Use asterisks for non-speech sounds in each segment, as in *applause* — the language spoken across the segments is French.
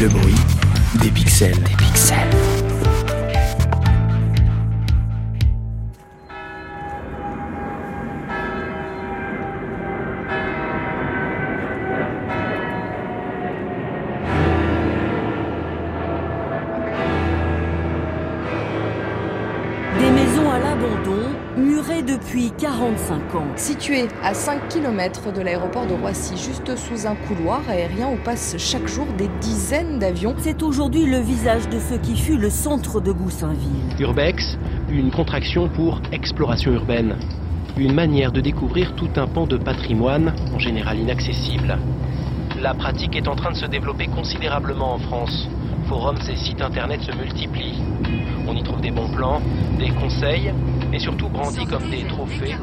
Le bruit des pixels. Des pixels. Des maisons à l'abandon, murées depuis 45 ans. Situé à 5 km de l'aéroport de Roissy, juste sous un couloir aérien où passent chaque jour des dizaines d'avions. C'est aujourd'hui le visage de ce qui fut le centre de Goussainville. Urbex, une contraction pour exploration urbaine. Une manière de découvrir tout un pan de patrimoine, en général inaccessible. La pratique est en train de se développer considérablement en France. Forums et sites internet se multiplient. On y trouve des bons plans, des conseils, et surtout brandis comme des trophées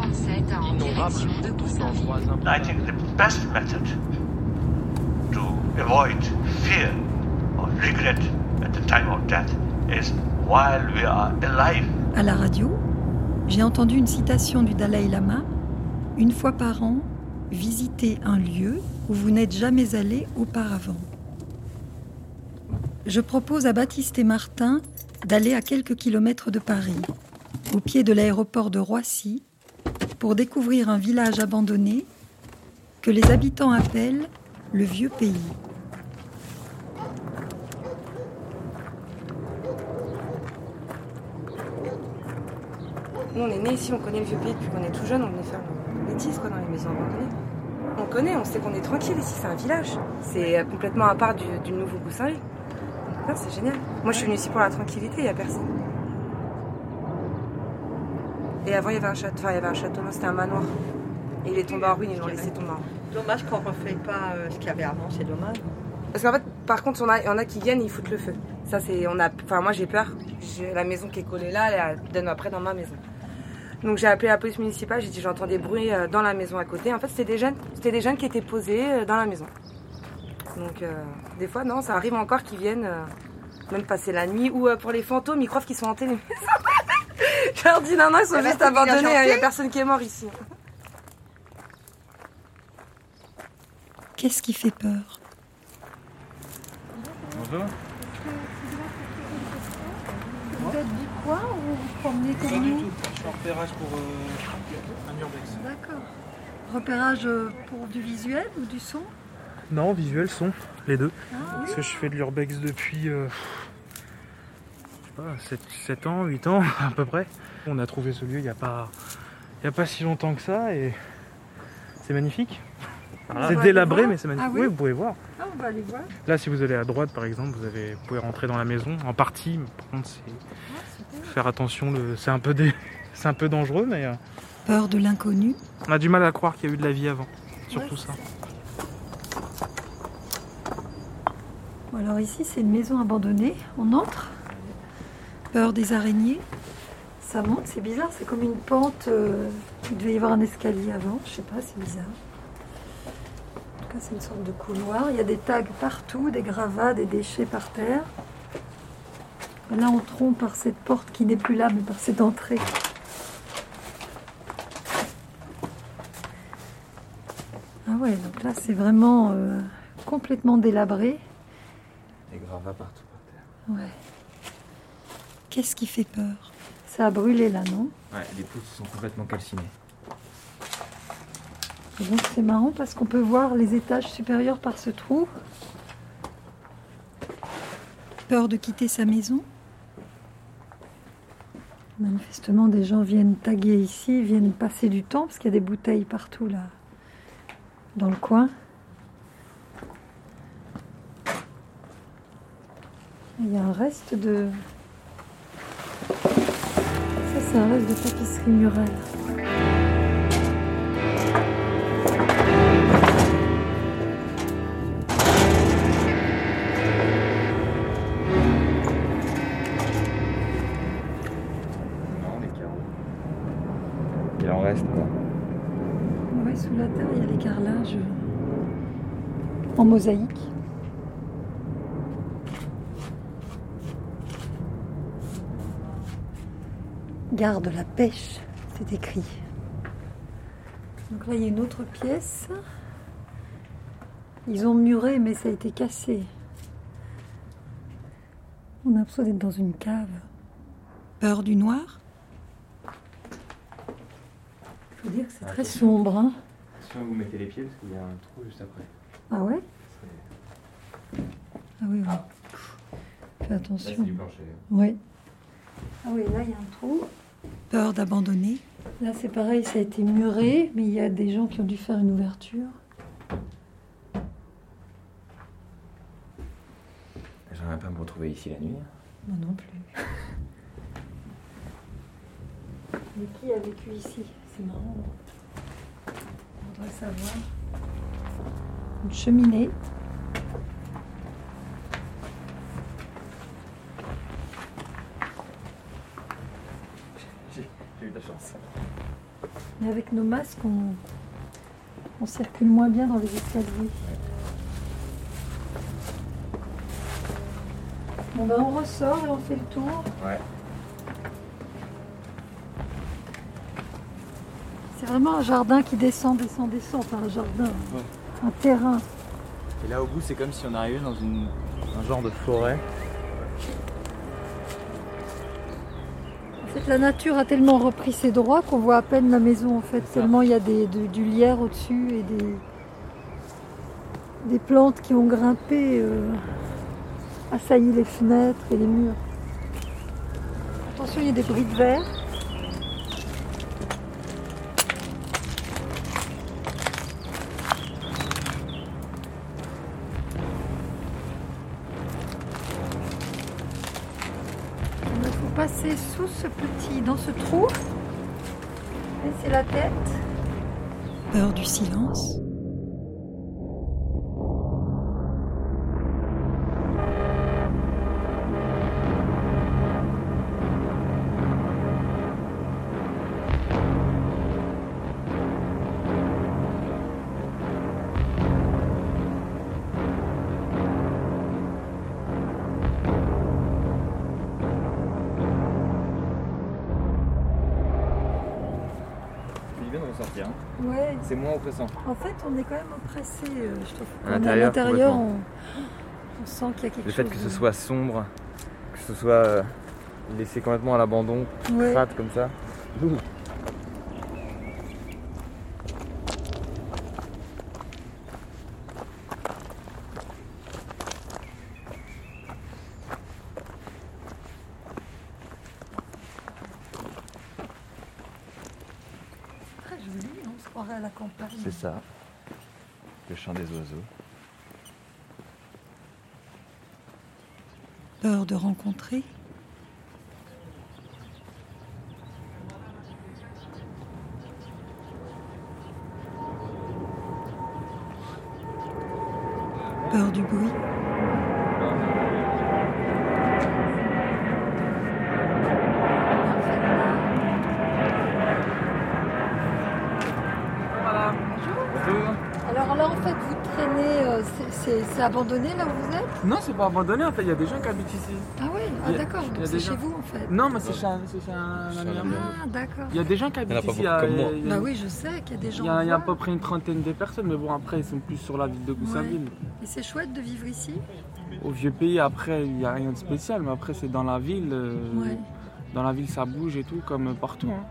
innombrables photos d'endroits I think the best method to avoid fear or regret at the time of death is while we are alive. À la radio, j'ai entendu une citation du Dalai Lama Une fois par an, visitez un lieu où vous n'êtes jamais allé auparavant. Je propose à Baptiste et Martin d'aller à quelques kilomètres de Paris, au pied de l'aéroport de Roissy, pour découvrir un village abandonné que les habitants appellent le Vieux Pays. Nous, on est nés ici, on connaît le vieux pays depuis qu'on est tout jeune, on venait faire nos bêtises quoi, dans les maisons abandonnées. On connaît, on sait qu'on est tranquille ici, c'est un village. C'est complètement à part du, du nouveau Goussainville. Non, c'est génial. Moi, je suis venue ici pour la tranquillité, il n'y a personne. Et avant, il y avait un château, enfin, il y avait un château, non, c'était un manoir. Et il est tombé en ruine, ils l'ont laissé tomber en ruine. Dommage qu'on ne refait pas euh, ce qu'il y avait avant, c'est dommage. Parce qu'en fait, par contre, on a- il y en a qui viennent, ils foutent le feu. Ça, c'est, on a, enfin, moi, j'ai peur. J'ai la maison qui est collée là, elle donne après dans ma maison. Donc, j'ai appelé la police municipale. J'ai dit, j'entends des bruits euh, dans la maison à côté. En fait, c'était des jeunes, c'était des jeunes qui étaient posés euh, dans la maison. Donc, euh, des fois, non, ça arrive encore qu'ils viennent, euh, même passer la nuit. Ou euh, pour les fantômes, ils croient qu'ils sont hantés les maisons. Je leur dis, non, non, ils sont juste abandonnés. Il n'y a personne qui est mort ici. Qu'est-ce qui fait peur? Bonjour. Vous êtes du coin ou vous promenez Pas du tout. Je suis en repérage pour euh, un urbex. D'accord. Repérage pour du visuel ou du son? Non, visuel, son, les deux. Ah, Parce que je fais de l'urbex depuis euh, je sais pas, 7, 7 ans, 8 ans *laughs* à peu près. On a trouvé ce lieu il n'y a, pas- il y a pas si longtemps que ça et c'est magnifique. On c'est délabré mais c'est magnifique. Ah oui oui, vous pouvez voir. Ah, on va aller voir. Là, si vous allez à droite, par exemple, vous, avez, vous pouvez rentrer dans la maison en partie. Mais par contre, c'est faire attention. le- C'est un peu dé- *laughs* c'est un peu dangereux, mais euh, Peur de l'inconnu on a du mal à croire qu'il y a eu de la vie avant. Surtout Ouais, ça. Alors ici, c'est une maison abandonnée. On entre. Peur des araignées. Ça monte, c'est bizarre. C'est comme une pente. euh, Il devait y avoir un escalier avant. Je sais pas, c'est bizarre. En tout cas, c'est une sorte de couloir. Il y a des tags partout, des gravats, des déchets par terre. Là, entrons par cette porte qui n'est plus là, mais par cette entrée. Ah ouais, donc là, c'est vraiment euh, complètement délabré. Des gravats partout par terre. Ouais. Qu'est-ce qui fait peur? Ça a brûlé là, non? Ouais, les poutres sont complètement calcinées. Et donc c'est marrant parce qu'on peut voir les étages supérieurs par ce trou. Peur de quitter sa maison? Manifestement, des gens viennent taguer ici, viennent passer du temps parce qu'il y a des bouteilles partout là, dans le coin. Il y a un reste de. Ça, c'est un reste de tapisserie murale. Il en reste quoi Oui, sous la terre, il y a les carrelages en mosaïque. Garde la pêche, c'est écrit. Donc là, il y a une autre pièce. Ils ont muré, mais ça a été cassé. On a l'impression d'être dans une cave. Peur du noir? Je veux dire que c'est Ah, très sombre. Hein Attention, vous mettez les pieds parce qu'il y a un trou juste après? ah ouais? Ah oui, oui. Fais Là, attention. c'est du plancher. Oui. Ah oui, là, il y a un trou. Peur d'abandonner. Là, c'est pareil, ça a été muré, mais il y a des gens qui ont dû faire une ouverture. J'aimerais pas me retrouver ici la nuit. Moi non plus. *laughs* Mais qui a vécu ici? C'est marrant. On voudrait savoir. Une cheminée. J'ai j'ai eu de la chance. Mais avec nos masques, on, on circule moins bien dans les escaliers. Bon ben on ressort et on fait le tour. Ouais. C'est vraiment un jardin qui descend, descend, descend. Enfin un jardin, un terrain. Et là au bout, c'est comme si on arrivait dans une, un genre de forêt. La nature a tellement repris ses droits qu'on voit à peine la maison en fait. Tellement il y a des, de- du lierre au-dessus et des, des plantes qui ont grimpé, euh, assailli les fenêtres et les murs. Attention, il y a des bris de verre. Passer sous ce petit, dans ce trou. Laissez la tête. Peur du silence. Hein. Ouais. C'est moins oppressant. En fait, on est quand même oppressé, euh, je trouve. À On est à l'intérieur, on, sent qu'il y a quelque Le chose. fait que ce soit sombre, que ce soit euh, laissé complètement à l'abandon, Ouais. crade comme ça. Ouh. Très joli, à la campagne. C'est ça. Le chant des oiseaux. Peur de rencontrer. Peur du bruit. Alors là, en fait, vous traînez, euh, c'est- abandonné là où vous êtes? Non, c'est pas abandonné en fait, il y a des gens qui habitent ici. Ah oui, ah, d'accord, donc c'est chez gens- vous en fait. Non, mais c'est chez chez un ami à moi. Ah, d'accord. Il y a des gens qui Il y en a habitent pas ici. comme a- moi. il y a- Bah oui, je sais qu'il y a des gens. Il y a, il y a à peu près une trentaine de personnes, mais bon, après, ils sont plus sur la ville de Goussainville. Et c'est chouette de vivre ici? Au vieux pays, après, il n'y a rien de spécial, mais après, c'est dans la ville. euh, Ouais. Dans la ville, ça bouge et tout, comme partout. hein.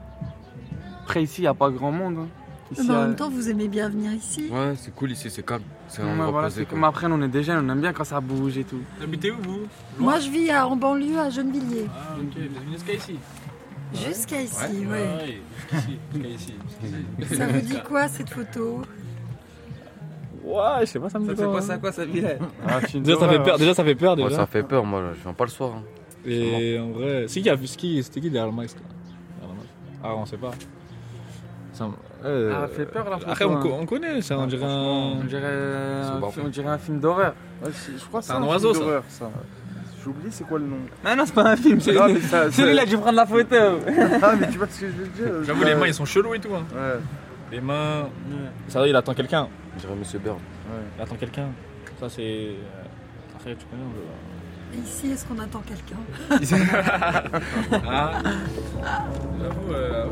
Après, ici, il n'y a pas grand monde. hein. Ici, Mais en euh, même temps, vous aimez bien venir ici Ouais, c'est cool ici, c'est calme. C'est ouais, voilà, comme après, on est des jeunes, on aime bien quand ça bouge et tout. Habitez où vous? Moi, je vis à- en banlieue à Gennevilliers. Ah ok, jusqu'à ici Jusqu'à ici, ouais. ouais. jusqu'ici, jusqu'à ici. Ça vous dit quoi cette photo? Ouais, je sais pas, ça me Ça dit fait quoi, penser à quoi, cette ville Ah, film Déjà, ça fait peur, déjà, ça fait peur, déjà. Ouais, ça fait peur, moi, je viens pas le soir. hein. Et en vrai, c'est qui a vu ce qui C'était qui derrière le masque là? Derrière le masque Ah, on sait pas. Ça euh, Ah, fait peur, la photo, Après, on, hein. co- on connaît ça, on Ah, dirait un. On dirait, un, on dirait un film d'horreur. Ouais, je crois que C'est un un, oiseau, film ça. d'horreur, ça. J'ai oublié c'est quoi le nom. Ah non, c'est pas un film, c'est Non, mais ça- *laughs* c'est lui là ça- qui prend la photo. *laughs* Ah, mais tu vois ce que je veux dire J'avoue, les mains ils sont chelous et tout. Hein. Ouais. Les mains. Ça, il attend quelqu'un. Je dirais Monsieur Bird. Il attend quelqu'un. Ça, c'est. euh, Après, tu connais. on Ici, est-ce qu'on attend quelqu'un? *laughs* Ah J'avoue, euh, ouais.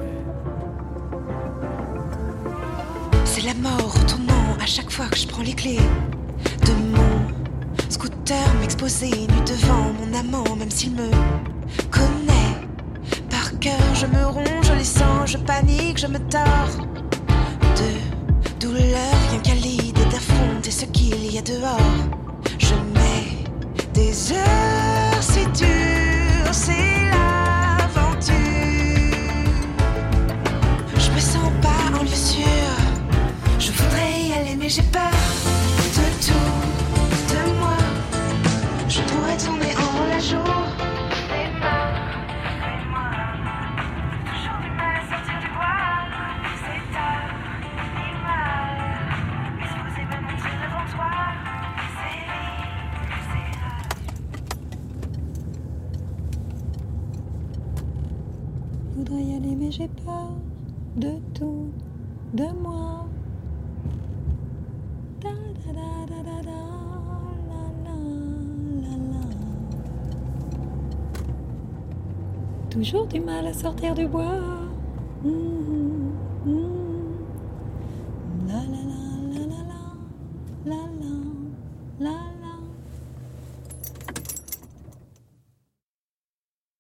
C'est la mort retournant à chaque fois que je prends les clés de mon Scooter m'exposer nu devant mon amant, même s'il me connaît. Par cœur, je me ronge les sangs, je panique, je me tords. De douleur, rien qu'à l'idée d'affronter ce qu'il y a dehors. Je mets des heures, j'ai peur Toujours du mal à sortir du bois.